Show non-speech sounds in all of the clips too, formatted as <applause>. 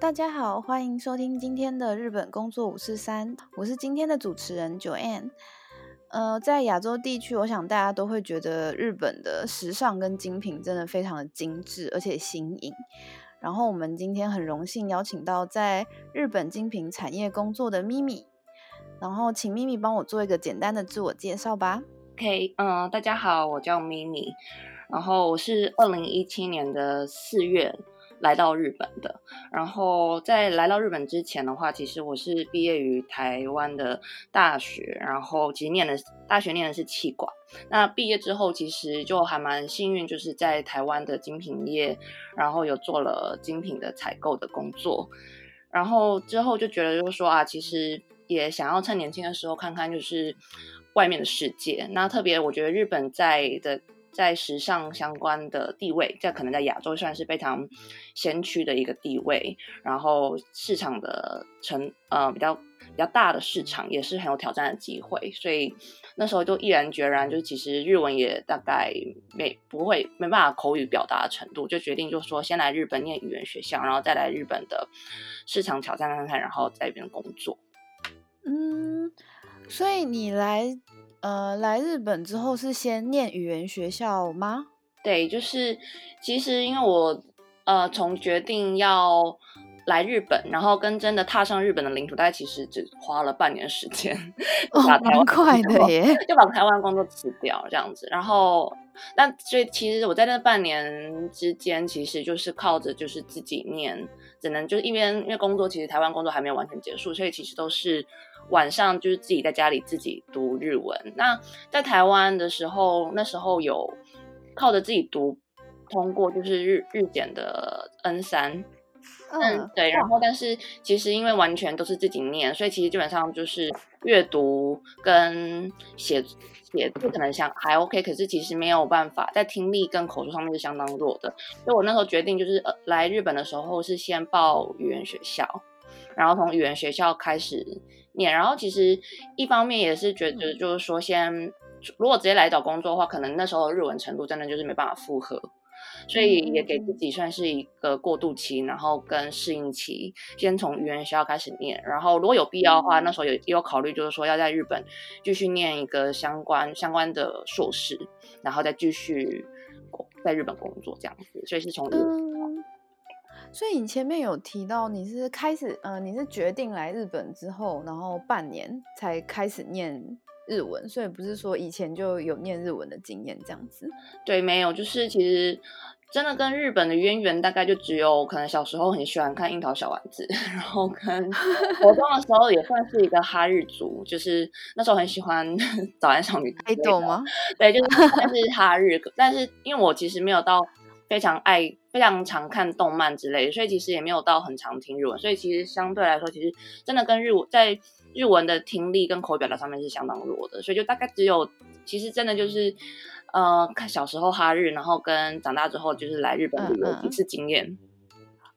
大家好，欢迎收听今天的日本工作五四三，我是今天的主持人 Joanne。呃，在亚洲地区，我想大家都会觉得日本的时尚跟精品真的非常的精致，而且新颖。然后我们今天很荣幸邀请到在日本精品产业工作的咪咪。然后，请咪咪帮我做一个简单的自我介绍吧。OK，嗯，大家好，我叫咪咪，然后我是二零一七年的四月来到日本的。然后在来到日本之前的话，其实我是毕业于台湾的大学，然后其实念的大学念的是气管。那毕业之后，其实就还蛮幸运，就是在台湾的精品业，然后有做了精品的采购的工作。然后之后就觉得，就是说啊，其实。也想要趁年轻的时候看看，就是外面的世界。那特别，我觉得日本在的在时尚相关的地位，在可能在亚洲算是非常先驱的一个地位。然后市场的成呃比较比较大的市场，也是很有挑战的机会。所以那时候就毅然决然，就其实日文也大概没不会没办法口语表达的程度，就决定就说先来日本念语言学校，然后再来日本的市场挑战看看，然后在一边工作。嗯，所以你来呃来日本之后是先念语言学校吗？对，就是其实因为我呃从决定要来日本，然后跟真的踏上日本的领土，大概其实只花了半年时间，哦，蛮快的耶，就把台湾工作辞掉这样子，然后那所以其实我在那半年之间，其实就是靠着就是自己念，只能就是一边因为工作，其实台湾工作还没有完全结束，所以其实都是。晚上就是自己在家里自己读日文。那在台湾的时候，那时候有靠着自己读通过，就是日日检的 N 三。嗯，对。然后，但是其实因为完全都是自己念，所以其实基本上就是阅读跟写写字可能像还 OK，可是其实没有办法在听力跟口述上面是相当弱的。所以我那时候决定就是呃来日本的时候是先报语言学校，然后从语言学校开始。念，然后其实一方面也是觉得，就是说，先如果直接来找工作的话，可能那时候日文程度真的就是没办法负荷，所以也给自己算是一个过渡期，然后跟适应期，先从语言学校开始念，然后如果有必要的话，那时候有也有考虑，就是说要在日本继续念一个相关相关的硕士，然后再继续在日本工作这样子，所以是从。所以你前面有提到你是开始，呃，你是决定来日本之后，然后半年才开始念日文，所以不是说以前就有念日文的经验这样子。对，没有，就是其实真的跟日本的渊源大概就只有可能小时候很喜欢看樱桃小丸子，<laughs> 然后跟 <laughs> 活动的时候也算是一个哈日族，就是那时候很喜欢 <laughs> 早安少女，爱豆吗？对，就是算是哈日，但是因为我其实没有到。非常爱非常常看动漫之类的，所以其实也没有到很常听日文，所以其实相对来说，其实真的跟日文在日文的听力跟口语表达上面是相当弱的，所以就大概只有其实真的就是呃看小时候哈日，然后跟长大之后就是来日本旅游一次经验。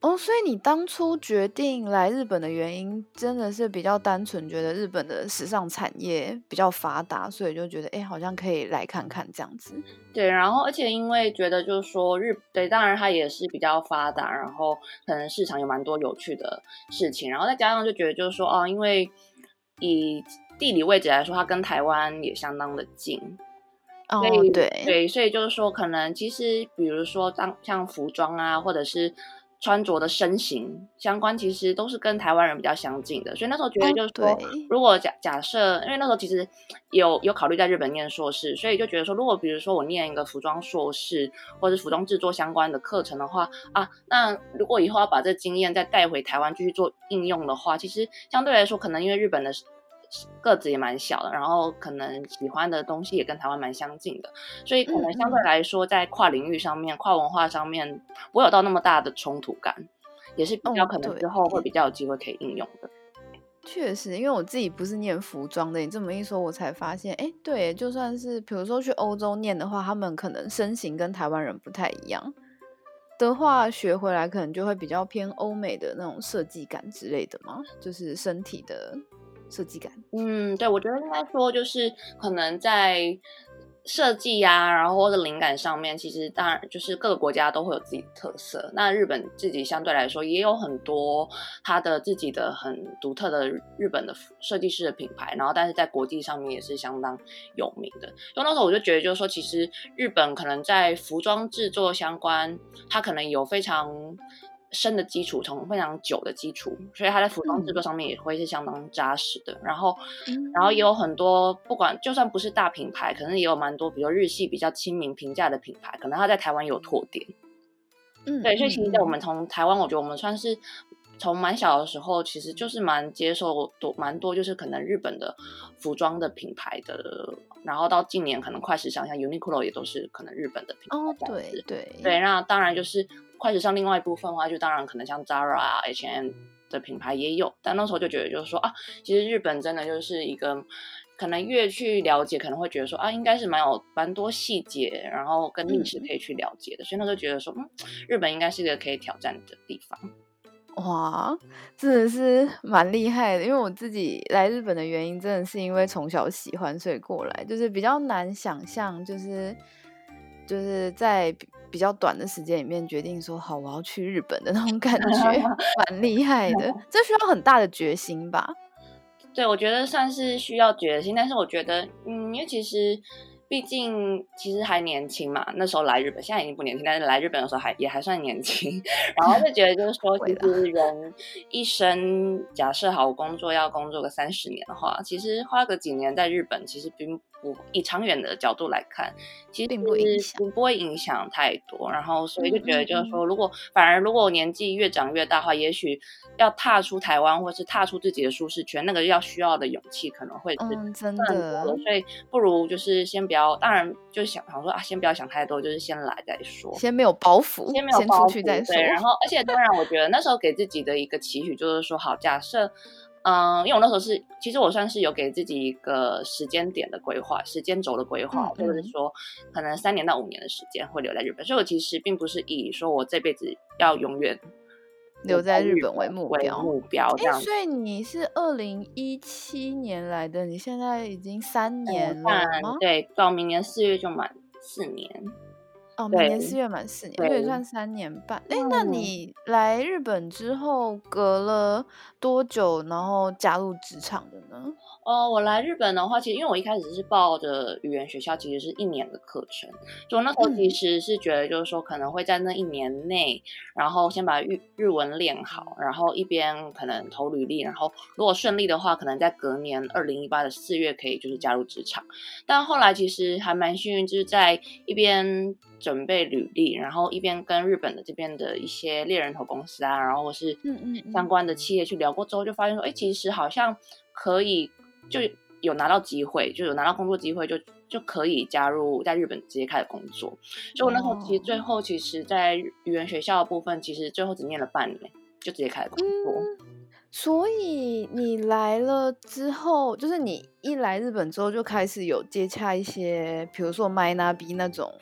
哦，所以你当初决定来日本的原因，真的是比较单纯，觉得日本的时尚产业比较发达，所以就觉得哎，好像可以来看看这样子。对，然后而且因为觉得就是说日对，当然它也是比较发达，然后可能市场有蛮多有趣的事情，然后再加上就觉得就是说哦，因为以地理位置来说，它跟台湾也相当的近。哦，对对，所以就是说可能其实比如说当像服装啊，或者是。穿着的身形相关，其实都是跟台湾人比较相近的，所以那时候觉得就是说，如果假假设，因为那时候其实有有考虑在日本念硕士，所以就觉得说，如果比如说我念一个服装硕士，或者是服装制作相关的课程的话，啊，那如果以后要把这经验再带回台湾继续做应用的话，其实相对来说，可能因为日本的。个子也蛮小的，然后可能喜欢的东西也跟台湾蛮相近的，所以可能相对来说，在跨领域上面、跨文化上面，不会有到那么大的冲突感，也是比较可能之后会比较有机会可以应用的。确实，因为我自己不是念服装的，你这么一说，我才发现，哎，对，就算是比如说去欧洲念的话，他们可能身形跟台湾人不太一样。的话，学回来可能就会比较偏欧美的那种设计感之类的嘛，就是身体的设计感。嗯，对，我觉得应该说就是可能在。设计呀，然后或者灵感上面，其实当然就是各个国家都会有自己的特色。那日本自己相对来说也有很多它的自己的很独特的日本的设计师的品牌，然后但是在国际上面也是相当有名的。所以那时候我就觉得，就是说，其实日本可能在服装制作相关，它可能有非常。深的基础，从非常久的基础，所以它在服装制作上面也会是相当扎实的。然后，然后也有很多，不管就算不是大品牌，可能也有蛮多，比如日系比较亲民、平价的品牌，可能它在台湾有拓点。嗯，对，所以其实在我们从台湾，我觉得我们算是从蛮小的时候，其实就是蛮接受多蛮多，就是可能日本的服装的品牌的。然后到近年，可能快时尚像 Uniqlo 也都是可能日本的品牌。哦，对对对，那当然就是。快时尚另外一部分的话，就当然可能像 Zara 啊、H&M 的品牌也有，但那时候就觉得就是说啊，其实日本真的就是一个，可能越去了解，可能会觉得说啊，应该是蛮有蛮多细节，然后跟历史可以去了解的，所以那时候觉得说，嗯，日本应该是一个可以挑战的地方。哇，真的是蛮厉害的，因为我自己来日本的原因，真的是因为从小喜欢，所以过来，就是比较难想象，就是就是在。比较短的时间里面决定说好，我要去日本的那种感觉，蛮 <laughs> 厉害的。这需要很大的决心吧？<laughs> 对，我觉得算是需要决心。但是我觉得，嗯，因为其实毕竟其实还年轻嘛，那时候来日本，现在已经不年轻，但是来日本的时候还也还算年轻。<laughs> 然后就觉得就是说，其实人一生假设好工作要工作个三十年的话，其实花个几年在日本，其实并。不以长远的角度来看，其实并不影响，不会影响太多。然后，所以就觉得就是说，如果反而如果年纪越长越大的话，也许要踏出台湾，或是踏出自己的舒适圈，那个要需要的勇气可能会是真的。所以不如就是先不要，当然就想想说啊，先不要想太多，就是先来再说，先没有包袱，先没有包袱再说。然后，而且当然，我觉得那时候给自己的一个期许就是说，好，假设。嗯，因为我那时候是，其实我算是有给自己一个时间点的规划，时间轴的规划，或者是说，可能三年到五年的时间会留在日本。所以我其实并不是以说我这辈子要永远留在日本为目标。目标这样。所以你是二零一七年来的，你现在已经三年了吗？对，到明年四月就满四年。哦，明年四月满四年，也算三年半。哎，那你来日本之后隔了多久，然后加入职场的呢？哦，我来日本的话，其实因为我一开始是报的语言学校，其实是一年的课程。就那时候其实是觉得，就是说可能会在那一年内，然后先把日日文练好，然后一边可能投履历，然后如果顺利的话，可能在隔年二零一八的四月可以就是加入职场。但后来其实还蛮幸运，就是在一边。准备履历，然后一边跟日本的这边的一些猎人头公司啊，然后或是嗯嗯相关的企业去聊过之后，就发现说，哎，其实好像可以，就有拿到机会，就有拿到工作机会，就就可以加入在日本直接开始工作。所以我那时候其实最后其实，在语言学校的部分，其实最后只念了半年，就直接开始工作。所以你来了之后，就是你一来日本之后就开始有接洽一些，比如说 MyNabi 那种。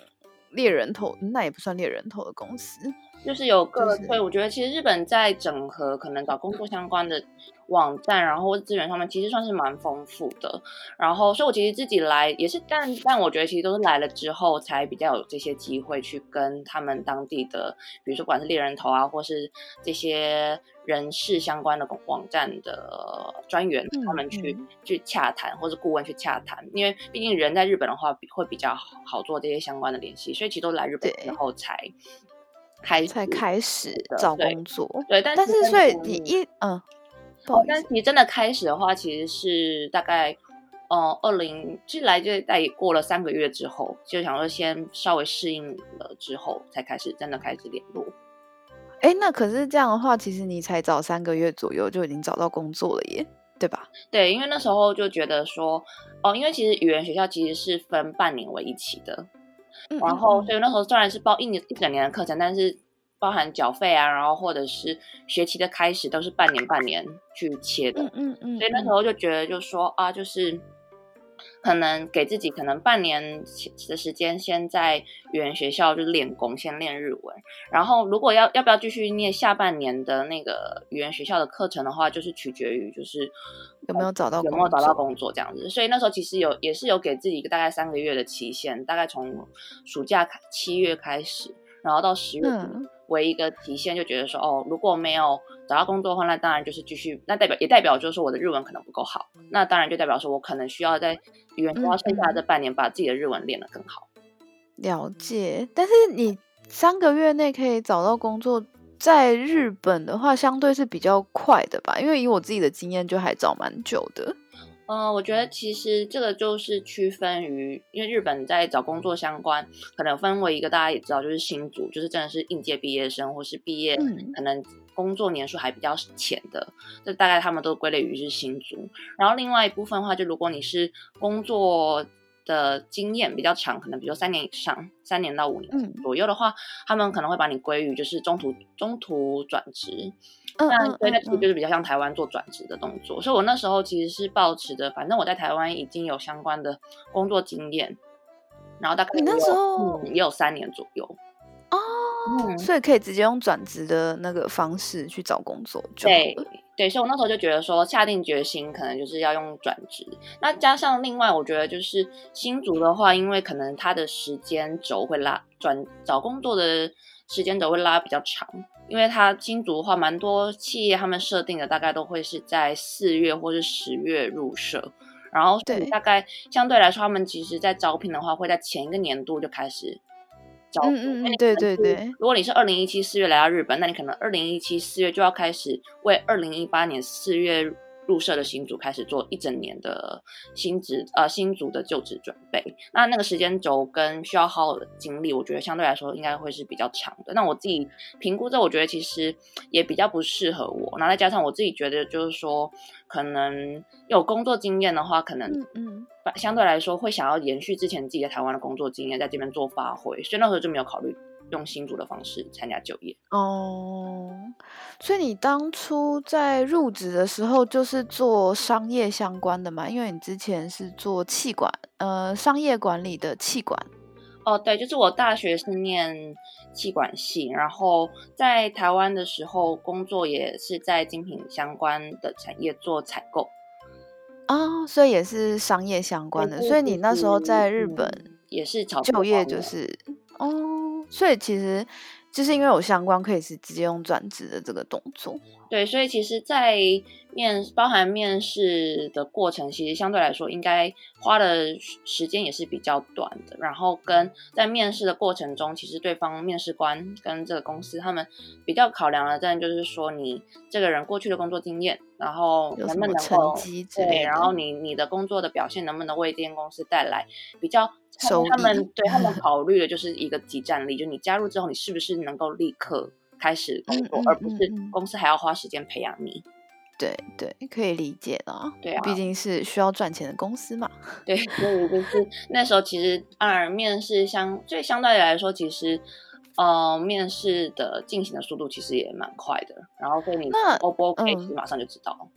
猎人头那也不算猎人头的公司，就是有个对，我觉得其实日本在整合可能找工作相关的网站，然后资源上面其实算是蛮丰富的。然后，所以我其实自己来也是，但但我觉得其实都是来了之后才比较有这些机会去跟他们当地的，比如说不管是猎人头啊，或是这些。人事相关的网站的专员，他们去去洽谈，或是顾问去洽谈，因为毕竟人在日本的话，会比较好做这些相关的联系，所以其实都来日本之后才开才开始找工作。对，但是所以你一嗯，但其实真的开始的话，其实是大概嗯二零其实来就在过了三个月之后，就想说先稍微适应了之后，才开始真的开始联络。哎，那可是这样的话，其实你才找三个月左右就已经找到工作了耶，对吧？对，因为那时候就觉得说，哦，因为其实语言学校其实是分半年为一期的，然后所以那时候虽然是报一年一整年的课程，但是包含缴费啊，然后或者是学期的开始都是半年半年去切的，嗯嗯嗯，所以那时候就觉得就说啊，就是。可能给自己可能半年的时间，先在语言学校就练功，先练日文。然后如果要要不要继续念下半年的那个语言学校的课程的话，就是取决于就是有没有找到有没有找到工作这样子。所以那时候其实有也是有给自己一个大概三个月的期限，大概从暑假开七月开始，然后到十月嗯为一个期限，就觉得说哦，如果没有找到工作的话，那当然就是继续，那代表也代表就是说我的日文可能不够好，那当然就代表说我可能需要在语言学校剩下的这半年把自己的日文练得更好。了解，但是你三个月内可以找到工作，在日本的话，相对是比较快的吧？因为以我自己的经验，就还找蛮久的。嗯，我觉得其实这个就是区分于，因为日本在找工作相关，可能分为一个大家也知道，就是新组，就是真的是应届毕业生或是毕业，嗯可能工作年数还比较浅的，这大概他们都归类于是新组。然后另外一部分的话，就如果你是工作的经验比较长，可能比如三年以上，三年到五年嗯。左右的话，他们可能会把你归于就是中途中途转职。嗯对，那其实嗯就是比较像台湾做转职的动作，所以我那时候其实是抱持的，反正我在台湾已经有相关的工作经验，然后大概你那时候嗯也有三年左右，哦，嗯。所以可以直接用转职的那个方式去找工作就好对了。对，所以我那时候就觉得说下定决心，可能就是要用转职。那加上另外，我觉得就是新竹的话，因为可能它的时间轴会拉转找工作的时间轴会拉比较长，因为它新竹的话，蛮多企业他们设定的大概都会是在四月或是十月入社。然后大概相对来说，他们其实在招聘的话，会在前一个年度就开始嗯嗯嗯对对对。如果你是二零一七四月来到日本，那你可能二零一七四月就要开始为二零一八年四月入社的新组开始做一整年的新职呃新组的就职准备。那那个时间轴跟需要耗的精力，我觉得相对来说应该会是比较长的。那我自己评估之后，我觉得其实也比较不适合我。然后再加上我自己觉得，就是说可能有工作经验的话，可能嗯嗯，相对来说会想要延续之前自己在台湾的工作经验，在这边做发挥，所以那时候就没有考虑用新竹的方式参加就业。哦，所以你当初在入职的时候就是做商业相关的嘛？因为你之前是做气管，呃，商业管理的气管。哦，对，就是我大学是念气管系，然后在台湾的时候工作也是在精品相关的产业做采购。哦，所以也是商业相关的，对所以你那时候在日本嗯也是炒就业就是哦，所以其实就是因为有相关，可以是直接用转职的这个动作。对，所以其实，在面包含面试的过程，其实相对来说应该花的时间也是比较短的。然后跟在面试的过程中，其实对方面试官跟这个公司他们比较考量的，真的就是说你这个人过去的工作经验，然后能不能成够对，然后你你的工作的表现能不能为这间公司带来比较收他们对他们 <laughs> 考虑的就是一个集战力，就你加入之后，你是不是能够立刻开始工作，嗯嗯而不是公司还要花时间培养你。对对，可以理解的。对啊毕竟是需要赚钱的公司嘛。<laughs> 对，所以就是那时候其实当然面试相，所以相对来说，其实呃面试的进行的速度其实也蛮快的。然后所以你那 O 不 OK，嗯其实马上就知道了。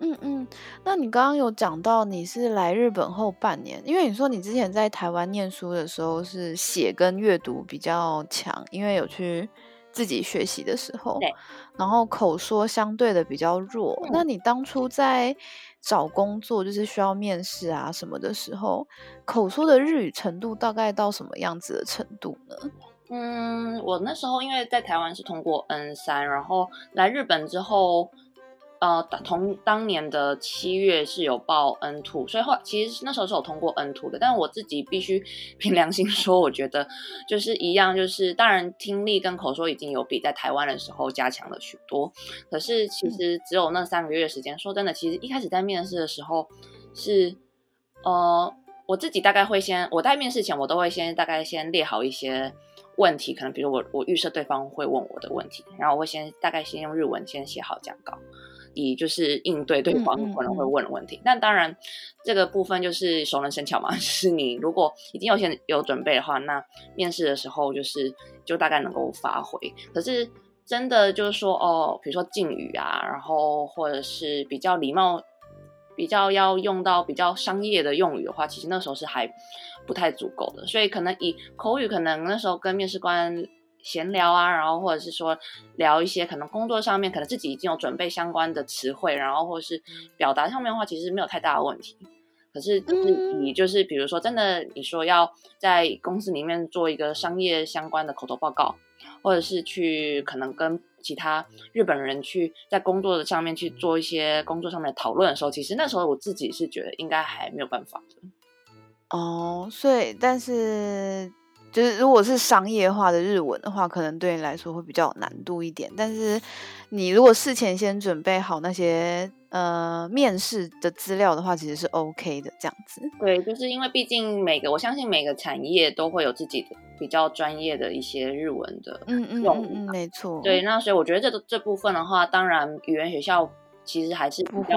嗯嗯，那你刚刚有讲到你是来日本后半年，因为你说你之前在台湾念书的时候是写跟阅读比较强，因为有去自己学习的时候对，然后口说相对的比较弱。嗯那你当初在找工作，就是需要面试啊什么的时候，口说的日语程度大概到什么样子的程度呢？嗯，我那时候因为在台湾是通过 N 三，然后来日本之后，呃，同当年的七月是有报 N two，所以后其实那时候是有通过 N two 的，但是我自己必须 <laughs> 凭良心说，我觉得就是一样，就是当然听力跟口说已经有比在台湾的时候加强了许多，可是其实只有那三个月的时间，说真的，其实一开始在面试的时候是，呃，我自己大概会先，我在面试前我都会先大概先列好一些问题，可能比如我我预设对方会问我的问题，然后我会先大概先用日文先写好讲稿，以就是应对对方可能会问的问题。但当然，这个部分就是熟能生巧嘛，<laughs> 就是你如果已经有先有准备的话，那面试的时候就是就大概能够发挥。可是真的就是说哦，比如说敬语啊，然后或者是比较礼貌。比较要用到比较商业的用语的话，其实那时候是还不太足够的，所以可能以口语，可能那时候跟面试官闲聊啊，然后或者是说聊一些可能工作上面，可能自己已经有准备相关的词汇，然后或者是表达上面的话，其实没有太大的问题。可是你就是比如说真的你说要在公司里面做一个商业相关的口头报告，或者是去可能跟。其他日本人去在工作的上面去做一些工作上面的讨论的时候，其实那时候我自己是觉得应该还没有办法的。哦，所以但是就是如果是商业化的日文的话，可能对你来说会比较有难度一点。但是你如果事前先准备好那些。呃，面试的资料的话，其实是 OK 的，这样子。对，就是因为毕竟每个，我相信每个产业都会有自己的比较专业的一些日文的嗯嗯嗯嗯，没错。对，那所以我觉得这个这部分的话，当然语言学校其实还是不会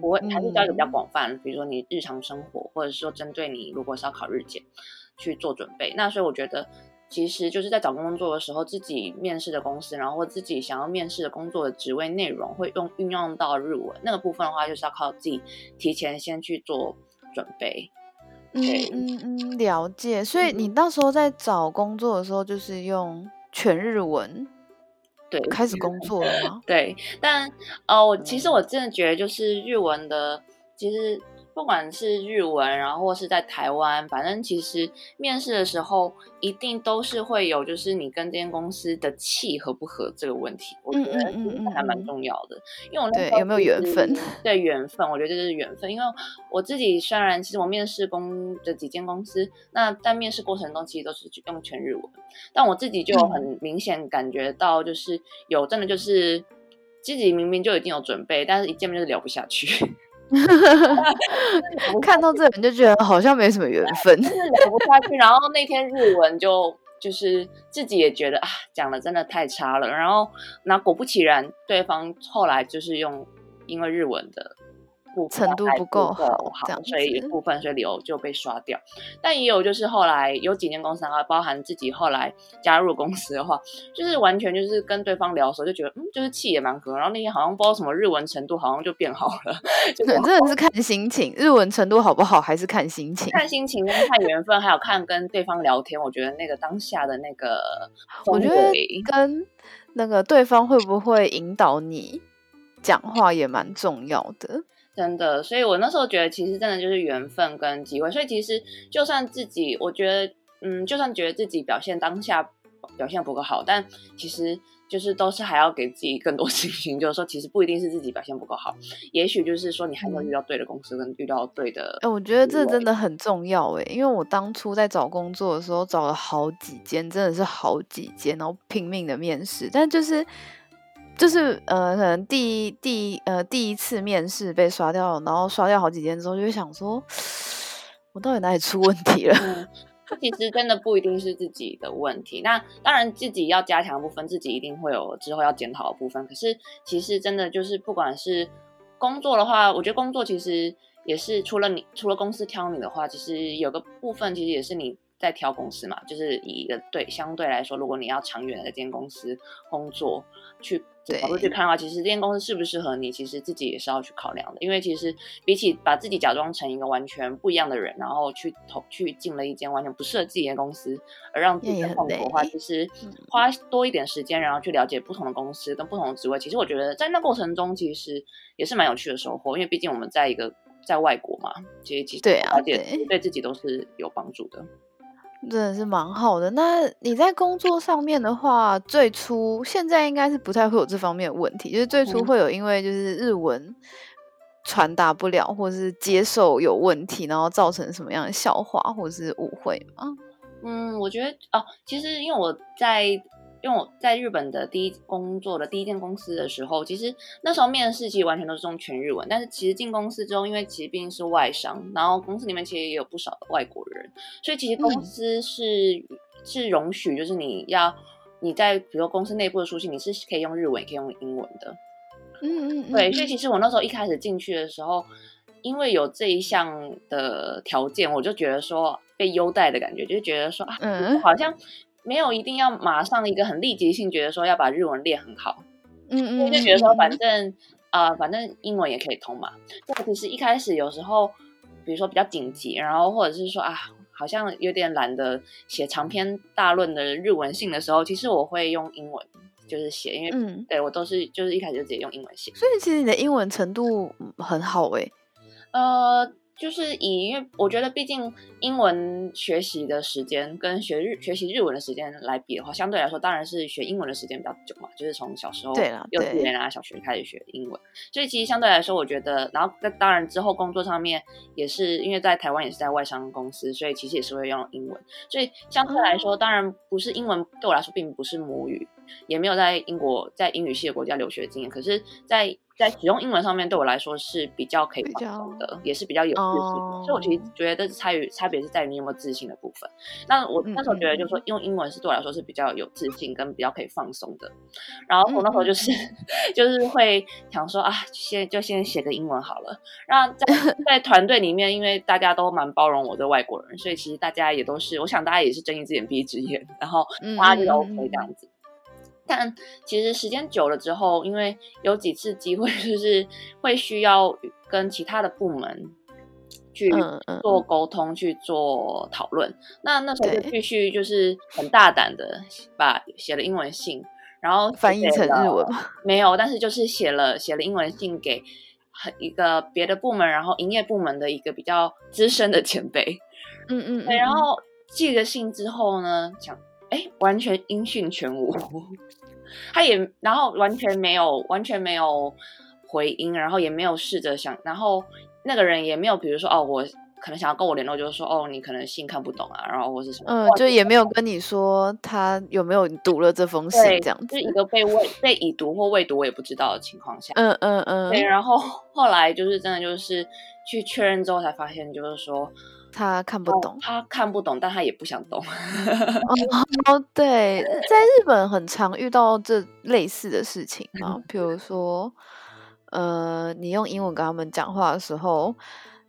不会，还是教的比较广泛。比如说你日常生活，或者说针对你如果是要考日检去做准备，那所以我觉得。其实就是在找工作的时候，自己面试的公司，然后或自己想要面试的工作的职位内容，会用运用到日文那个部分的话，就是要靠自己提前先去做准备。嗯嗯嗯，了解。所以你到时候在找工作的时候，就是用全日文，对，开始工作了吗？对，但呃，我其实我真的觉得，就是日文的，其实。不管是日文，然后或是在台湾，反正其实面试的时候一定都是会有，就是你跟这间公司的气合不合这个问题。我觉得还蛮重要的，因为我对有没有缘分？<laughs> 对缘分，我觉得这是缘分。因为我自己虽然其实我面试公的几间公司，那在面试过程中其实都是用全日文，但我自己就很明显感觉到，就是有真的就是自己明明就已经有准备，但是一见面就是聊不下去。<laughs> 看到这人就觉得好像没什么缘分，就是聊不下去。然后那天日文就就是自己也觉得啊，讲的真的太差了。然后那果不其然，对方后来就是用因为日文的。程度不够好，所以部分所以理由就被刷掉。但也有就是后来有几间公司，然后包含自己后来加入公司的话，就是完全就是跟对方聊的时候就觉得，嗯，就是气也蛮合。然后那天好像不知道什么日文程度，好像就变好了。<laughs> 就真的是看心情，日文程度好不好还是看心情？看心情跟看缘分，还有看跟对方聊天。我觉得那个当下的那个，<laughs> 我觉得跟那个对方会不会引导你讲话也蛮重要的。真的，所以我那时候觉得，其实真的就是缘分跟机会。所以其实就算自己，我觉得，嗯，就算觉得自己表现当下表现不够好，但其实就是都是还要给自己更多 <laughs> 信心。就是说，其实不一定是自己表现不够好，也许就是说你还没有遇到对的公司，跟遇到对的。哎，我觉得这真的很重要哎，因为我当初在找工作的时候，找了好几间，真的是好几间，然后拼命的面试，但就是。就是呃，可能第一第一呃第一次面试被刷掉，然后刷掉好几天之后，就会想说，我到底哪里出问题了？<laughs> 其实真的不一定是自己的问题。那当然自己要加强的部分，自己一定会有之后要检讨的部分。可是其实真的就是，不管是工作的话，我觉得工作其实也是除了你除了公司挑你的话，其实有个部分其实也是你在挑公司嘛。就是以一个对相对来说，如果你要长远的这间公司工作去。角度去看的话，其实这间公司适不适合你，其实自己也是要去考量的。因为其实比起把自己假装成一个完全不一样的人，然后去投去进了一间完全不适合自己的公司，而让自己痛苦的话，其实花多一点时间，然后去了解不同的公司跟不同的职位，其实我觉得在那过程中其实也是蛮有趣的收获。因为毕竟我们在一个在外国嘛，其实其实了解对自己都是有帮助的。真的是蛮好的。那你在工作上面的话，最初现在应该是不太会有这方面的问题，就是最初会有因为就是日文传达不了，或是接受有问题，然后造成什么样的笑话或者是误会吗？嗯，我觉得哦，其实因为我在。因为我在日本的第一工作的第一间公司的时候，其实那时候面试其实完全都是用全日文。但是其实进公司之后，因为其实毕竟是外商，然后公司里面其实也有不少的外国人，所以其实公司是是容许，就是你要你在比如说公司内部的书信，你是可以用日文，也可以用英文的。嗯嗯，对，所以其实我那时候一开始进去的时候，因为有这一项的条件，我就觉得说被优待的感觉，就觉得说啊，嗯好像没有一定要马上一个很立即性，觉得说要把日文练很好，嗯嗯，就觉得说反正啊、呃反正英文也可以通嘛。但其实一开始有时候，比如说比较紧急，然后或者是说啊，好像有点懒得写长篇大论的日文信的时候，其实我会用英文就是写，因为、嗯，对我都是就是一开始就直接用英文写。所以其实你的英文程度嗯很好诶。呃，就是以因为我觉得毕竟英文学习的时间跟学日学习日文的时间来比的话，相对来说当然是学英文的时间比较久嘛，就是从小时候幼稚对园啊、小学开始学英文，所以其实相对来说，我觉得，然后在当然之后工作上面也是因为在台湾也是在外商公司，所以其实也是会用英文，所以相对来说，当然不是英文对我来说并不是母语，也没有在英国在英语系的国家留学经验，可是在，在使用英文上面对我来说是比较可以比放松的，也是比较有自信的。哦所以我其实觉得差别差别是在于你有没有自信的部分。那我嗯那时候觉得就是说用英文是对我来说是比较有自信跟比较可以放松的。然后我那时候就是、<laughs> 就是会想说啊，先就先写个英文好了。那在在团队里面，因为大家都蛮包容我的外国人，所以其实大家也都是，我想大家也是睁一只眼闭一只眼，然后嗯大家就嗯 OK 嗯这样子。但其实时间久了之后，因为有几次机会 <laughs> 就是会需要跟其他的部门去做沟通、去做讨论。那那时候就对必须就是很大胆的把写了英文信，然后翻译成日文吗？没有，但是就是写了写了英文信给很一个别的部门，然后营业部门的一个比较资深的前辈。嗯嗯，对，嗯然后寄了信之后呢，想哎，完全音讯全无，<laughs> 他也然后完全没有完全没有回音，然后也没有试着想，然后那个人也没有，比如说哦，我可能想要跟我联络，就是说哦，你可能信看不懂啊，然后或是什么，嗯，就也没有跟你说他有没有读了这封信对，这样子就是。一个被未被已读或未读我也不知道的情况下，嗯嗯嗯，对，然后后来就是真的就是去确认之后才发现，就是说他看不哦懂。他看不懂，但他也不想懂。哦，<laughs> 对，在日本很常遇到这类似的事情啊，比如说，呃，你用英文跟他们讲话的时候，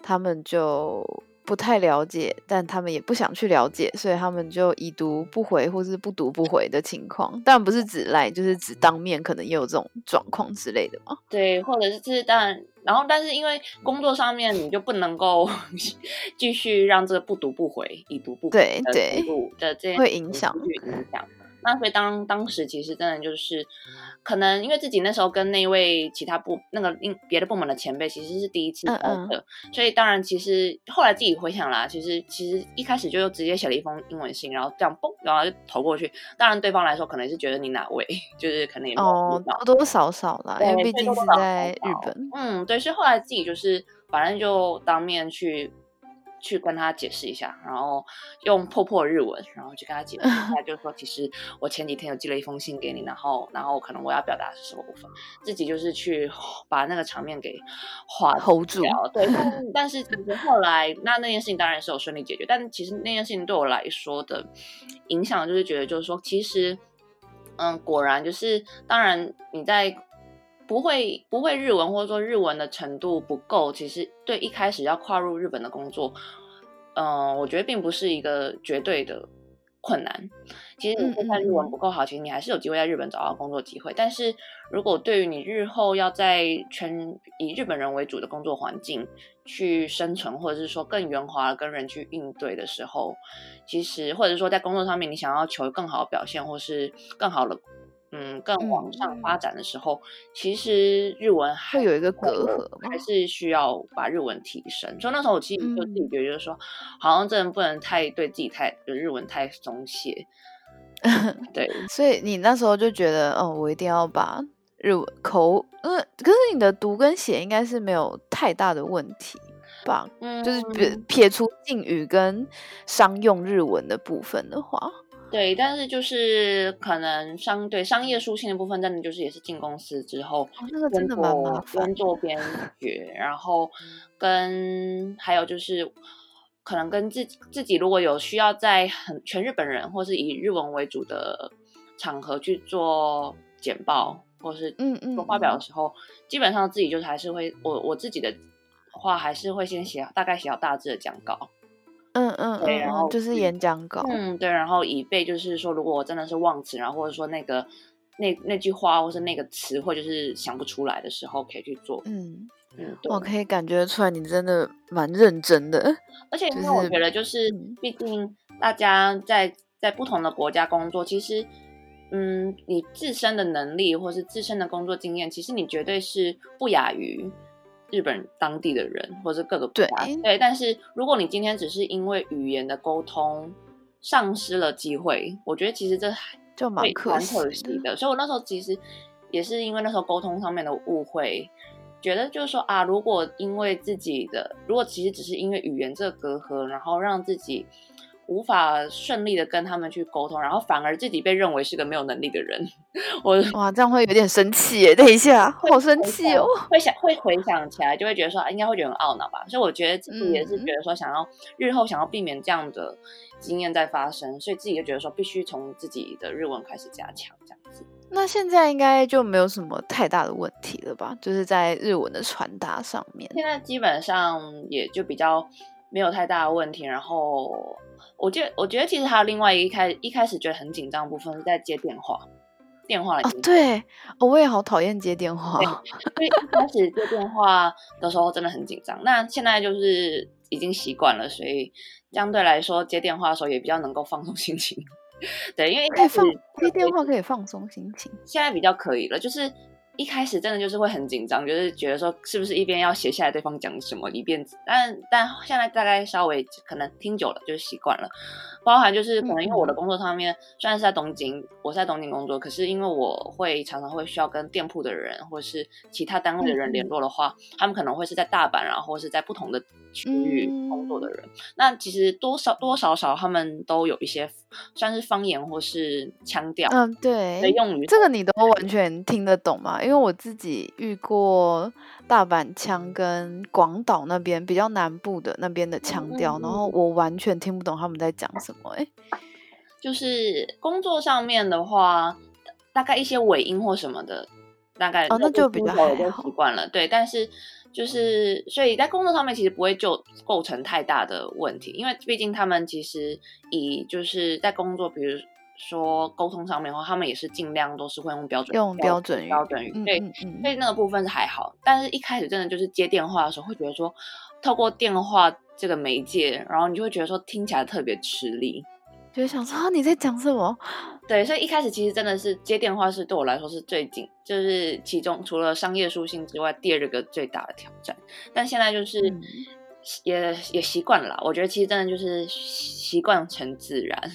他们就不太了解，但他们也不想去了解，所以他们就已读不回或是不读不回的情况。当然不是指赖，就是指当面可能也有这种状况之类的嘛。对，或者是这当然，然后但是因为工作上面你就不能够 <laughs> 继续让这个不读不回、已读不回的对对的这会影响影响。那所以当当时其实真的就是，可能因为自己那时候跟那位其他部那个另别的部门的前辈其实是第一次嗯交涉，所以当然其实后来自己回想啦，其实其实一开始就直接写了一封英文信，然后这样嘣，然后就投过去。当然对方来说可能是觉得你哪位，<laughs> 就是可能也哦知道，多多少少啦，因为毕竟是在日本。嗯，对，所以后来自己就是反正就当面去去跟他解释一下，然后用破破日文，然后去跟他解释一下，<laughs> 就是说其实我前几天有寄了一封信给你，然后然后可能我要表达的是什么部分，自己就是去把那个场面给画 hold 住掉。对，但是 <laughs> 但是其实后来那那件事情当然是有顺利解决，但其实那件事情对我来说的影响就是觉得就是说其实。嗯，果然就是，当然你在不会不会日文或者说日文的程度不够，其实对一开始要跨入日本的工作，嗯、我觉得并不是一个绝对的困难。其实你就算日文不够好，其实你还是有机会在日本找到工作机会。但是如果对于你日后要在全以日本人为主的工作环境去生存，或者是说更圆滑的跟人去应对的时候，其实或者说在工作上面你想要求更好的表现，或是更好的嗯更往上发展的时候，其实日文还会有一个隔阂还是需要把日文提升。所以那时候我其实就自己嗯觉得，就是说，好像真的不能太对自己太日文太松懈。<laughs> 对，所以你那时候就觉得，哦，我一定要把日文口，嗯，可是你的读跟写应该是没有太大的问题吧？嗯，就是撇撇除敬语跟商用日文的部分的话，对，但是就是可能商对商业书信的部分，真的就是也是进公司之后，哦，那个真的蛮麻边烦。做边学，然后跟还有就是可能跟自己自己如果有需要在很全日本人或是以日文为主的场合去做简报或是嗯嗯做发表的时候，基本上自己就是还是会我我自己的话还是会先写大概写好大致的讲稿，嗯嗯嗯对然后嗯，就是演讲稿。嗯，对，然后以备就是说，如果我真的是忘词，然后或者说那个那那句话或是那个词汇就是想不出来的时候，可以去做。嗯，嗯，对。我可以感觉出来你真的蛮认真的。而且因就是为我觉得，就是嗯毕竟大家在在不同的国家工作，其实，嗯，你自身的能力或是自身的工作经验，其实你绝对是不亚于日本当地的人，或者是各个国家。对对，但是如果你今天只是因为语言的沟通丧失了机会，我觉得其实这还就蛮蛮可惜的可惜的。所以我那时候其实也是因为那时候沟通上面的误会，觉得就是说啊，如果因为自己的，如果其实只是因为语言这个隔阂，然后让自己无法顺利的跟他们去沟通，然后反而自己被认为是个没有能力的人，我哇，这样会有点生气耶！等一下，好生气哦。会想会回想起来，就会觉得说、啊应该会觉得很懊恼吧。所以我觉得自己也是嗯觉得说，想要、日后想要避免这样的经验再发生，所以自己就觉得说，必须从自己的日文开始加强，这样子。那现在应该就没有什么太大的问题了吧？就是在日文的传达上面。现在基本上也就比较没有太大的问题。然后，我觉得我觉得其实还有另外一开一开始觉得很紧张的部分是在接电话，电话的哦接，对，哦我也好讨厌接电话。所以一开始接电话的时候真的很紧张。那现在就是已经习惯了，所以相对来说接电话的时候也比较能够放松心情。<laughs> 对，因为一开始可以放接电话可以放松心情。现在比较可以了，就是一开始真的就是会很紧张，就是觉得说是不是一边要写下来对方讲什么，一边但但现在大概稍微可能听久了就是习惯了，包含就是可能因为我的工作上面虽然是在东京，我是在东京工作，可是因为我会常常会需要跟店铺的人或是其他单位的人联络的话，他们可能会是在大阪，然后或是在不同的区域工作的人，那其实多少多少少他们都有一些算是方言或是腔调嗯，的对，用语，这个你都完全听得懂吗？因为我自己遇过大阪腔跟广岛那边比较南部的那边的腔调，嗯然后我完全听不懂他们在讲什么、欸。就是工作上面的话，大概一些尾音或什么的，大概哦那就比较还好习惯了。对，但是就是所以在工作上面其实不会就构成太大的问题，因为毕竟他们其实以就是在工作，比如说沟通上面的话，他们也是尽量都是会用标准用标准语标准语，嗯对，嗯嗯所以那个部分是还好，但是一开始真的就是接电话的时候，会觉得说，透过电话这个媒介，然后你就会觉得说听起来特别吃力。就想说、啊、你在讲什么？对，所以一开始其实真的是接电话是对我来说是最紧，就是其中除了商业属性之外，第二个最大的挑战。但现在就是嗯也、也习惯了啦，我觉得其实真的就是习惯成自然。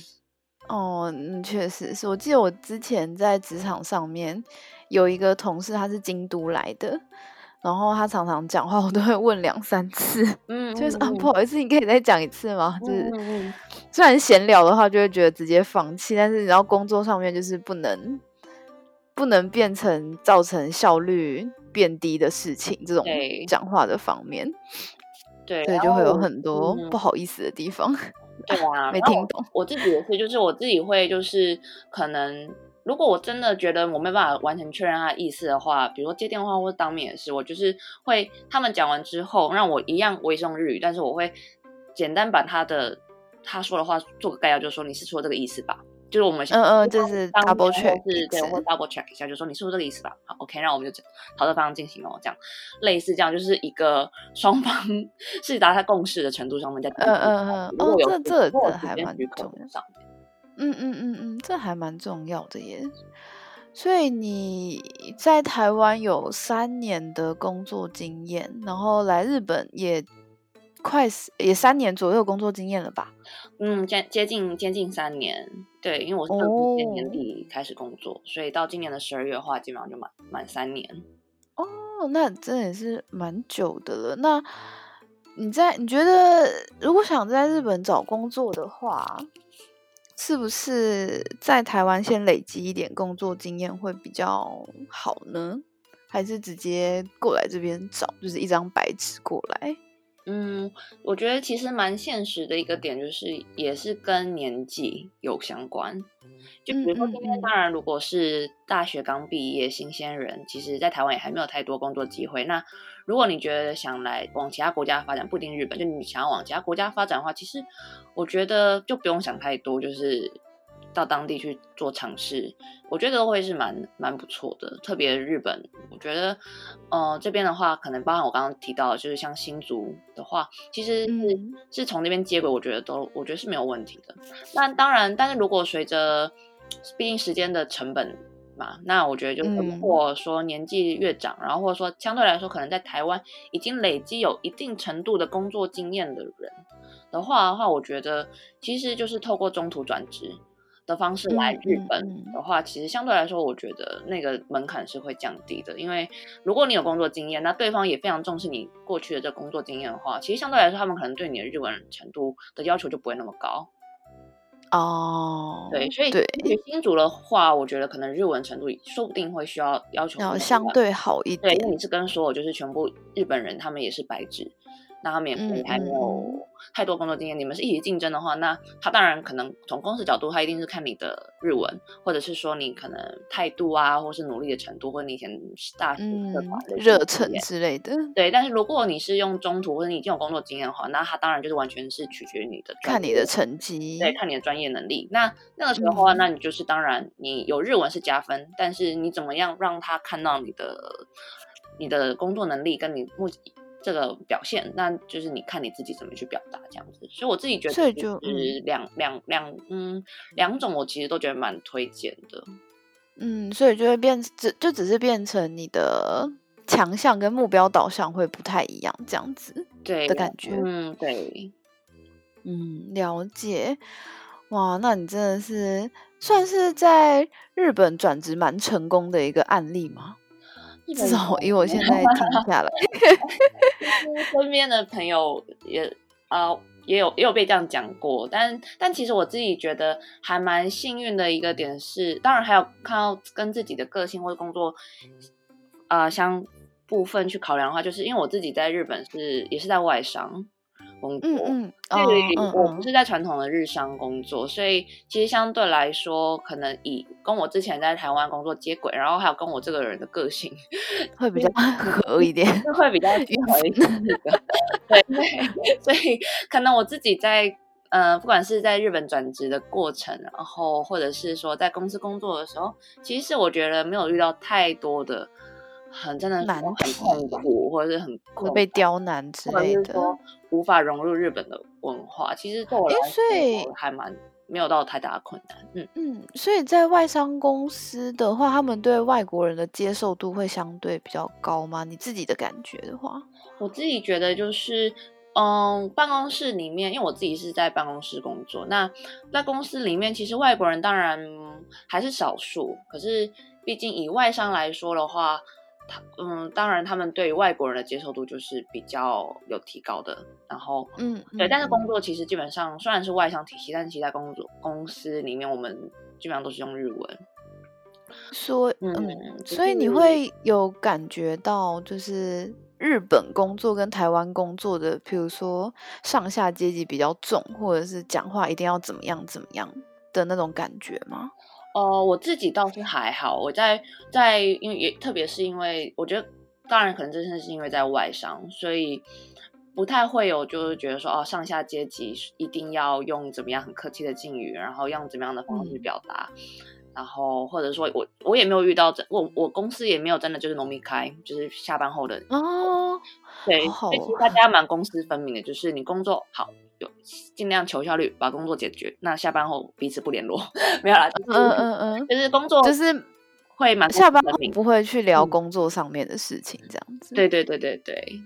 哦，嗯，确实是我记得我之前在职场上面有一个同事，他是京都来的，然后他常常讲话，我都会问两三次，嗯，就是啊，嗯不好意思，你可以再讲一次吗？就是虽然闲聊的话，就会觉得直接放弃，但是然后工作上面就是不能不能变成造成效率变低的事情，这种对讲话的方面，对，对，然就会有很多嗯不好意思的地方。对啊，没听懂我自己也是，就是我自己会就是可能，如果我真的觉得我没办法完全确认他的意思的话，比如说接电话或者当面也是，我就是会他们讲完之后，让我一样我也是用日语，但是我会简单把他的他说的话做个概要，就是说你是说这个意思吧。就是我们嗯嗯就是当 double check 是对，或 double check 一下，就说你是不是这个意思吧？好，OK，那我们就朝这方向进行哦，这样类似这样，就是一个双方 <laughs> 是达到共识的程度上面在嗯嗯嗯哦这这这还蛮重要上面。嗯嗯嗯嗯，这还蛮重要的耶。所以你在台湾有三年的工作经验，然后来日本也快也三年左右工作经验了吧？嗯，接接近接近三年，对，因为我是今年年哦底开始工作，所以到今年的十二月的话，基本上就满满三年。哦，那真的也是蛮久的了。那你在你觉得，如果想在日本找工作的话，是不是在台湾先累积一点工作经验会比较好呢？还是直接过来这边找，就是一张白纸过来？嗯，我觉得其实蛮现实的一个点，就是也是跟年纪有相关。就比如说今天，当然如果是大学刚毕业新鲜人，其实在台湾也还没有太多工作机会。那如果你觉得想来往其他国家发展，不一定日本，就你想要往其他国家发展的话，其实我觉得就不用想太多，就是。到当地去做尝试，我觉得都会是蛮蛮不错的。特别日本，我觉得，呃，这边的话，可能包含我刚刚提到，的，就是像新竹的话，其实是是从那边接轨，我觉得都我觉得是没有问题的。那当然，但是如果随着毕竟时间的成本嘛，那我觉得就是如果说年纪越长，然后或者说相对来说，可能在台湾已经累积有一定程度的工作经验的人的话的话，我觉得其实就是透过中途转职。的方式来日本的话，其实相对来说，我觉得那个门槛是会降低的。因为如果你有工作经验，那对方也非常重视你过去的这工作经验的话，其实相对来说，他们可能对你的日文程度的要求就不会那么高。哦，对，所以对新组的话，我觉得可能日文程度说不定会需要要求要相对好一点。对，因为你是跟所有就是全部日本人，他们也是白纸。那他们也还没有太多工作经验，你们是一起竞争的话，那他当然可能从公司角度，他一定是看你的日文，或者是说你可能态度啊，或是努力的程度，或者你以前大学社团的热忱之类的。对，但是如果你是用中途或者你已经有工作经验的话，那他当然就是完全是取决于你的看你的成绩，对，看你的专业能力。那那个时候啊，那你就是当然你有日文是加分，但是你怎么样让他看到你的你的工作能力跟你目。这个表现，那就是你看你自己怎么去表达这样子。所以我自己觉得，就是两两两嗯两种，我其实都觉得蛮推荐的。嗯，所以就会变，只就只是变成你的强项跟目标导向会不太一样，这样子对的感觉。嗯，对，嗯，了解。哇，那你真的是算是在日本转职蛮成功的一个案例吗？至少以我现在停下来，<laughs> 身边的朋友也啊也有也有被这样讲过，但但其实我自己觉得还蛮幸运的一个点是，当然还有看到跟自己的个性或者工作啊相部分去考量的话，就是因为我自己在日本是也是在外商。工作，嗯嗯，我不是在传统的日商工作，所以其实相对来说，可能以跟我之前在台湾工作接轨，然后还有跟我这个人的个性 <laughs> 会比较合一点，<laughs> 会比较合一点。<laughs> 对，所以可能我自己在呃，不管是在日本转职的过程，然后或者是说在公司工作的时候，其实我觉得没有遇到太多的。很真的难很痛苦，或者是很会被刁难之类的，说无法融入日本的文化。其实对我来说还蛮没有到太大的困难。嗯嗯，所以在外商公司的话，他们对外国人的接受度会相对比较高吗？你自己的感觉的话，我自己觉得就是，嗯，办公室里面，因为我自己是在办公室工作，那在公司里面，其实外国人当然还是少数，可是毕竟以外商来说的话。他嗯，当然，他们对外国人的接受度就是比较有提高的。然后，嗯，对，但是工作其实基本上虽然是外商体系，但是其在工作公司里面，我们基本上都是用日文。说，嗯，所以你会有感觉到，就是日本工作跟台湾工作的，譬如说上下阶级比较重，或者是讲话一定要怎么样怎么样的那种感觉吗？呃，我自己倒是还好。我在在，因为也特别是因为，我觉得当然可能真的是因为在外商，所以不太会有就是觉得说哦，上下阶级一定要用怎么样很客气的敬语，然后用怎么样的方式表达，然后或者说我我也没有遇到真我我公司也没有真的就是农民开，就是下班后的哦，对，所以其实大家蛮公私分明的，就是你工作好。尽量求效率，把工作解决。那下班后彼此不联络，<laughs> 没有啦。嗯嗯嗯，就是工作，就是会蛮下班后不会去聊工作上面的事情，这样子。对对对对对。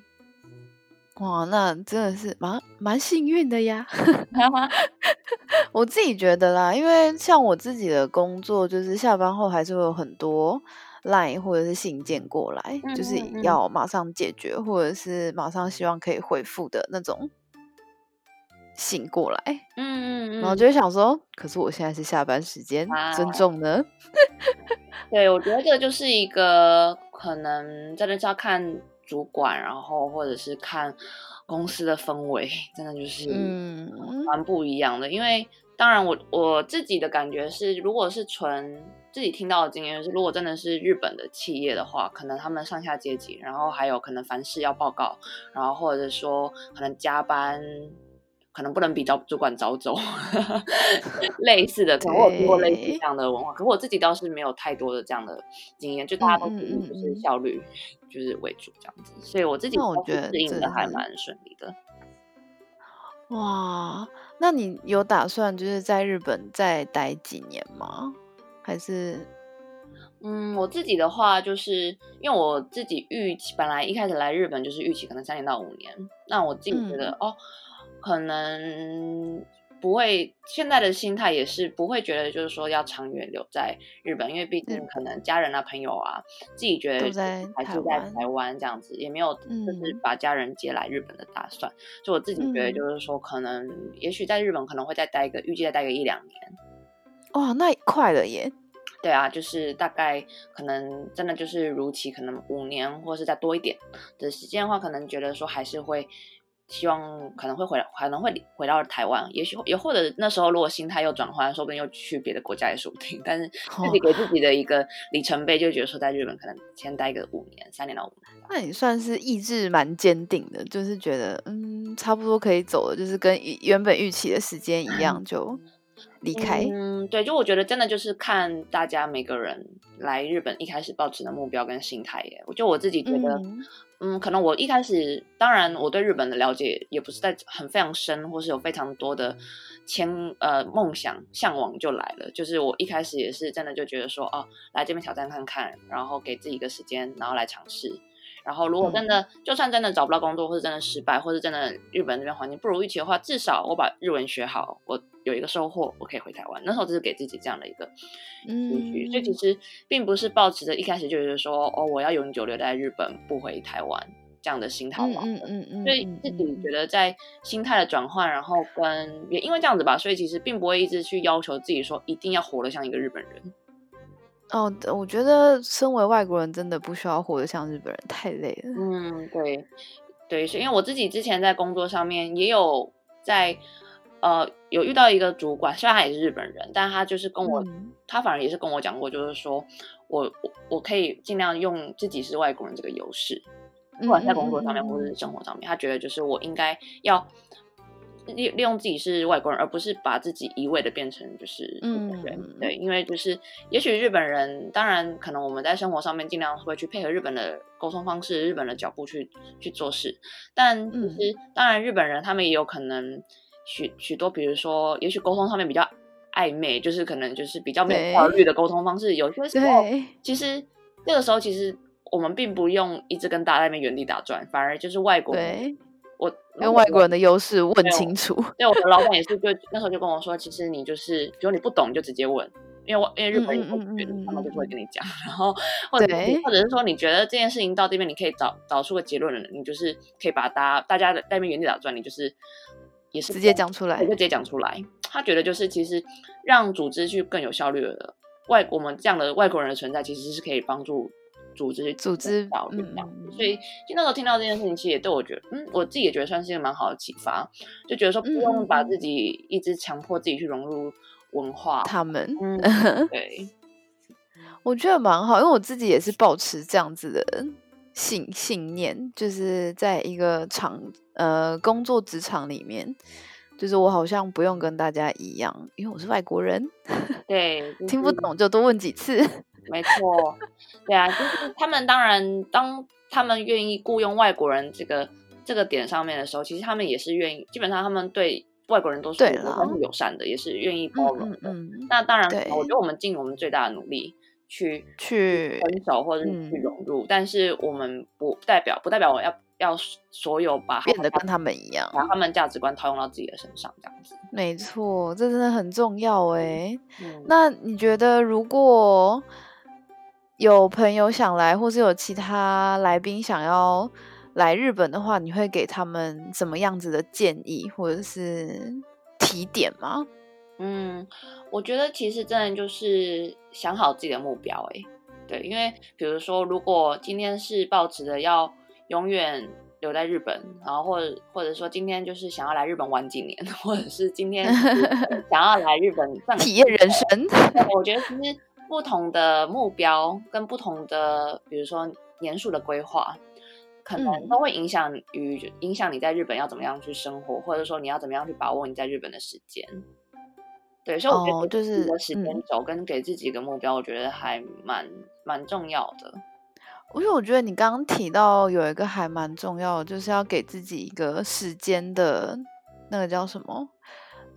哇，那真的是蛮蛮幸运的呀。<laughs> 我自己觉得啦，因为像我自己的工作，就是下班后还是会有很多 line 或者是信件过来，就是要马上解决，或者是马上希望可以回复的那种。醒过来，嗯嗯嗯，然后就会想说，可是我现在是下班时间，尊重呢？<laughs> 对，我觉得这个就是一个可能真的是要看主管，然后或者是看公司的氛围真的就是嗯蛮不一样的。因为当然我我自己的感觉是，如果是纯自己听到的经验，就是如果真的是日本的企业的话，可能他们上下阶级，然后还有可能凡事要报告，然后或者说可能加班。可能不能比较主管早走，<laughs> 类似的，可能我有听过类似这样的文化，可我自己倒是没有太多的这样的经验，就大家都不就是效率就是为主这样子，所以我自己我觉得适应的还蛮顺利的。哇，那你有打算就是在日本再待几年吗？还是？嗯，我自己的话，就是因为我自己预期，本来一开始来日本就是预期可能三年到五年，那我自己觉得哦。可能不会，现在的心态也是不会觉得，就是说要长远留在日本，因为毕竟可能家人啊、朋友啊，自己觉得还是在台湾这样子，也没有就是把家人接来日本的打算。所以我自己觉得，就是说可能也许在日本可能会再待个，预计再待个一两年。哇，那快了耶！对啊，就是大概可能真的就是如期，可能五年或是再多一点的时间的话，可能觉得说还是会。希望可能会回，可能会回到台湾，也许也或者那时候如果心态又转换，说不定又去别的国家也说不定。但是 <laughs> 自己给自己的一个里程碑，就觉得说在日本可能先待个五年，三年到五年。那你算是意志蛮坚定的，就是觉得嗯，差不多可以走了，就是跟原本预期的时间一样就离开。嗯，对，就我觉得真的就是看大家每个人来日本一开始抱持的目标跟心态耶。我就我自己觉得。嗯，嗯可能我一开始，当然我对日本的了解也不是在很非常深，或是有非常多的牵呃梦想向往就来了。就是我一开始也是真的就觉得说，哦，来这边挑战看看，然后给自己一个时间，然后来尝试。然后如果真的就算真的找不到工作，或者真的失败，或者真的日本这边环境不如预期的话，至少我把日文学好，我。有一个收获，我可以回台湾。那时候就是给自己这样的一个嗯，所以其实并不是抱持着一开始就是说哦，我要永久留在日本，不回台湾这样的心态嘛。嗯嗯嗯。所以自己觉得在心态的转换，然后跟也因为这样子吧，所以其实并不会一直去要求自己说一定要活得像一个日本人。哦，我觉得身为外国人真的不需要活得像日本人，太累了。嗯，对对，是因为我自己之前在工作上面也有在。呃，有遇到一个主管，虽然他也是日本人，但他就是跟我，他反而也是跟我讲过，就是说我我我可以尽量用自己是外国人这个优势，不管在工作上面或者是生活上面，他觉得就是我应该要利利用自己是外国人，而不是把自己一味的变成就是日本人。对，因为就是也许日本人，当然可能我们在生活上面尽量会去配合日本的沟通方式、日本的脚步去去做事，但其实当然日本人他们也有可能。许许多，比如说，也许沟通上面比较暧昧，就是可能就是比较没有效率的沟通方式。有些时候，其实那个时候，其实我们并不用一直跟大家在那边原地打转，反而就是外国，我用外国人的优势问清楚。对，我的老板也是，就那时候就跟我说，其实你就是，比如你不懂，你就直接问，因为我因为日本人不觉得，他们就会跟你讲。然后或者或者是说，你觉得这件事情到这边，你可以找找出个结论了，你就是可以把大家大家在那边原地打转，你就是。也是直接讲出来，就直接讲出来。他觉得就是其实让组织去更有效率的外，我们这样的外国人的存在，其实是可以帮助组织组织效率这样。所以就那时候听到这件事情，其实也对我觉得，嗯，我自己也觉得算是一个蛮好的启发。就觉得说不用把自己一直强迫自己去融入文化，他们，嗯，对，<laughs> 我觉得蛮好，因为我自己也是保持这样子的信信念，就是在一个场。呃，工作职场里面，就是我好像不用跟大家一样，因为我是外国人，对，<laughs> 听不懂就多问几次。没错，对啊，就是他们当然，当他们愿意雇佣外国人这个这个点上面的时候，其实他们也是愿意，基本上他们对外国人都是都是友善的，也是愿意包容的。那当然，我觉得我们尽我们最大的努力去去分手或者去融入，但是我们不代表不代表我要。要所有把变得跟他们一样，把他们价值观套用到自己的身上，这样子。没错，这真的很重要哎。那你觉得，如果有朋友想来，或是有其他来宾想要来日本的话，你会给他们什么样子的建议，或者是提点吗？嗯，我觉得其实真的就是想好自己的目标哎。对，因为比如说，如果今天是抱持的要永远留在日本，然后或者或者说今天就是想要来日本玩几年，或者是今天 <laughs> 想要来日本体验人生。我觉得其实不同的目标跟不同的，比如说年数的规划，可能都会影响于影响你在日本要怎么样去生活，或者说你要怎么样去把握你在日本的时间。对，所以我觉得就是时间轴跟给自己一个目标，我觉得还蛮蛮重要的。因为我觉得你刚刚提到有一个还蛮重要的，就是要给自己一个时间的那个叫什么？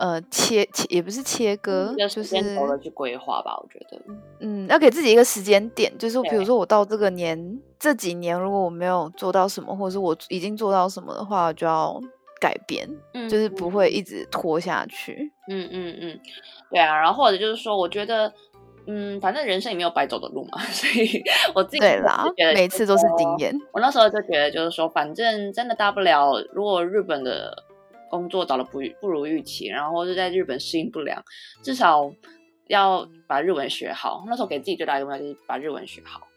呃，切切也不是切割，就是去规划吧。我觉得，嗯，要给自己一个时间点，就是比如说我到这个年这几年，如果我没有做到什么，或者是我已经做到什么的话，就要改变，就是不会一直拖下去。嗯嗯嗯，对啊。然后或者就是说，我觉得。嗯，反正人生也没有白走的路嘛，<laughs> 所以我自己对啦，每次都是经验。我那时候就觉得，就是说，反正真的大不了，如果日本的工作找的不不如预期，然后就在日本适应不良，至少要把日文学好。那时候给自己最大的目标就是把日文学好。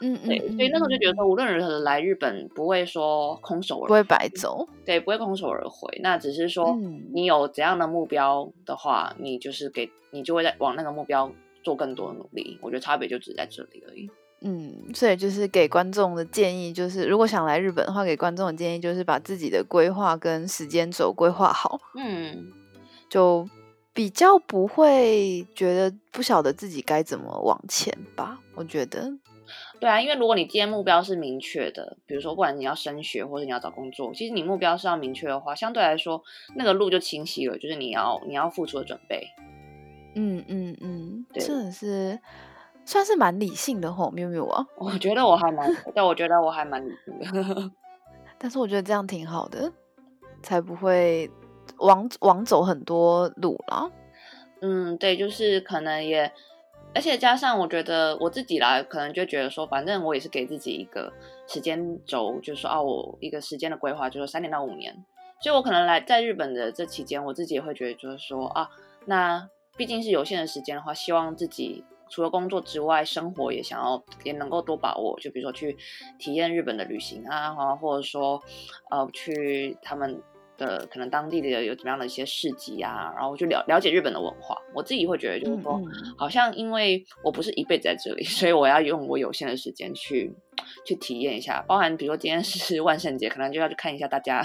嗯嗯，对，所以那时候就觉得说，无论如何来日本不会说空手而不会白走，对，不会空手而回。那只是说，你有怎样的目标的话，你就是给你就会在往那个目标。做更多的努力，我觉得差别就只在这里而已。嗯，所以就是给观众的建议，就是如果想来日本的话，给观众的建议就是把自己的规划跟时间轴规划好。嗯，就比较不会觉得不晓得自己该怎么往前吧。我觉得，对啊，因为如果你今天目标是明确的，比如说不管你要升学或者你要找工作，其实你目标是要明确的话，相对来说那个路就清晰了，就是你要你要付出的准备。嗯嗯嗯，真的是算是蛮理性的吼，喵喵啊！我觉得我还蛮，<laughs> 但，我觉得我还蛮理性的。<laughs> 但是我觉得这样挺好的，才不会往往走很多路啦。嗯，对，就是可能也，而且加上我觉得我自己来，可能就觉得说，反正我也是给自己一个时间轴，就是说啊，我一个时间的规划，就是三年到五年。所以我可能来在日本的这期间，我自己也会觉得，就是说啊，那。毕竟是有限的时间的话，希望自己除了工作之外，生活也想要也能够多把握。就比如说去体验日本的旅行啊，或者说呃去他们的可能当地的有怎么样的一些市集啊，然后就了了解日本的文化。我自己会觉得就是说，好像因为我不是一辈子在这里，所以我要用我有限的时间去。去体验一下，包含比如说今天是万圣节，可能就要去看一下大家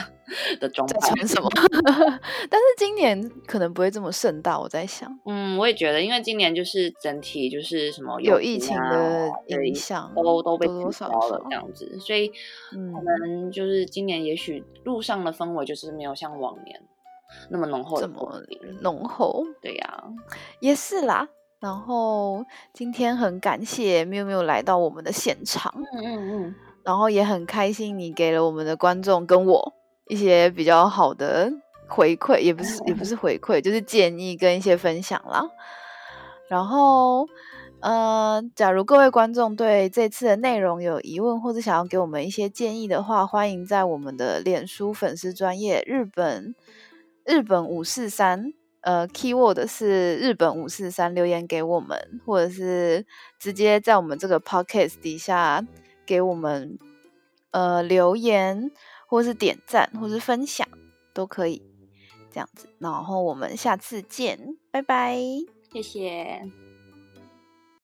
的装扮什么。<laughs> 但是今年可能不会这么盛大，我在想。嗯，我也觉得，因为今年就是整体就是什么有疫情的影响，都都被取消了这样子，所以可能就是今年也许路上的氛围就是没有像往年那么浓厚，这么浓厚。对呀，也是啦。然后今天很感谢缪缪来到我们的现场，嗯嗯嗯，然后也很开心你给了我们的观众跟我一些比较好的回馈，也不是也不是回馈，就是建议跟一些分享啦。然后，呃，假如各位观众对这次的内容有疑问，或者想要给我们一些建议的话，欢迎在我们的脸书粉丝专业日本日本五四三。呃，keyword 是日本五四三留言给我们，或者是直接在我们这个 podcast 底下给我们呃留言，或是点赞，或是分享都可以，这样子。然后我们下次见，拜拜，谢谢。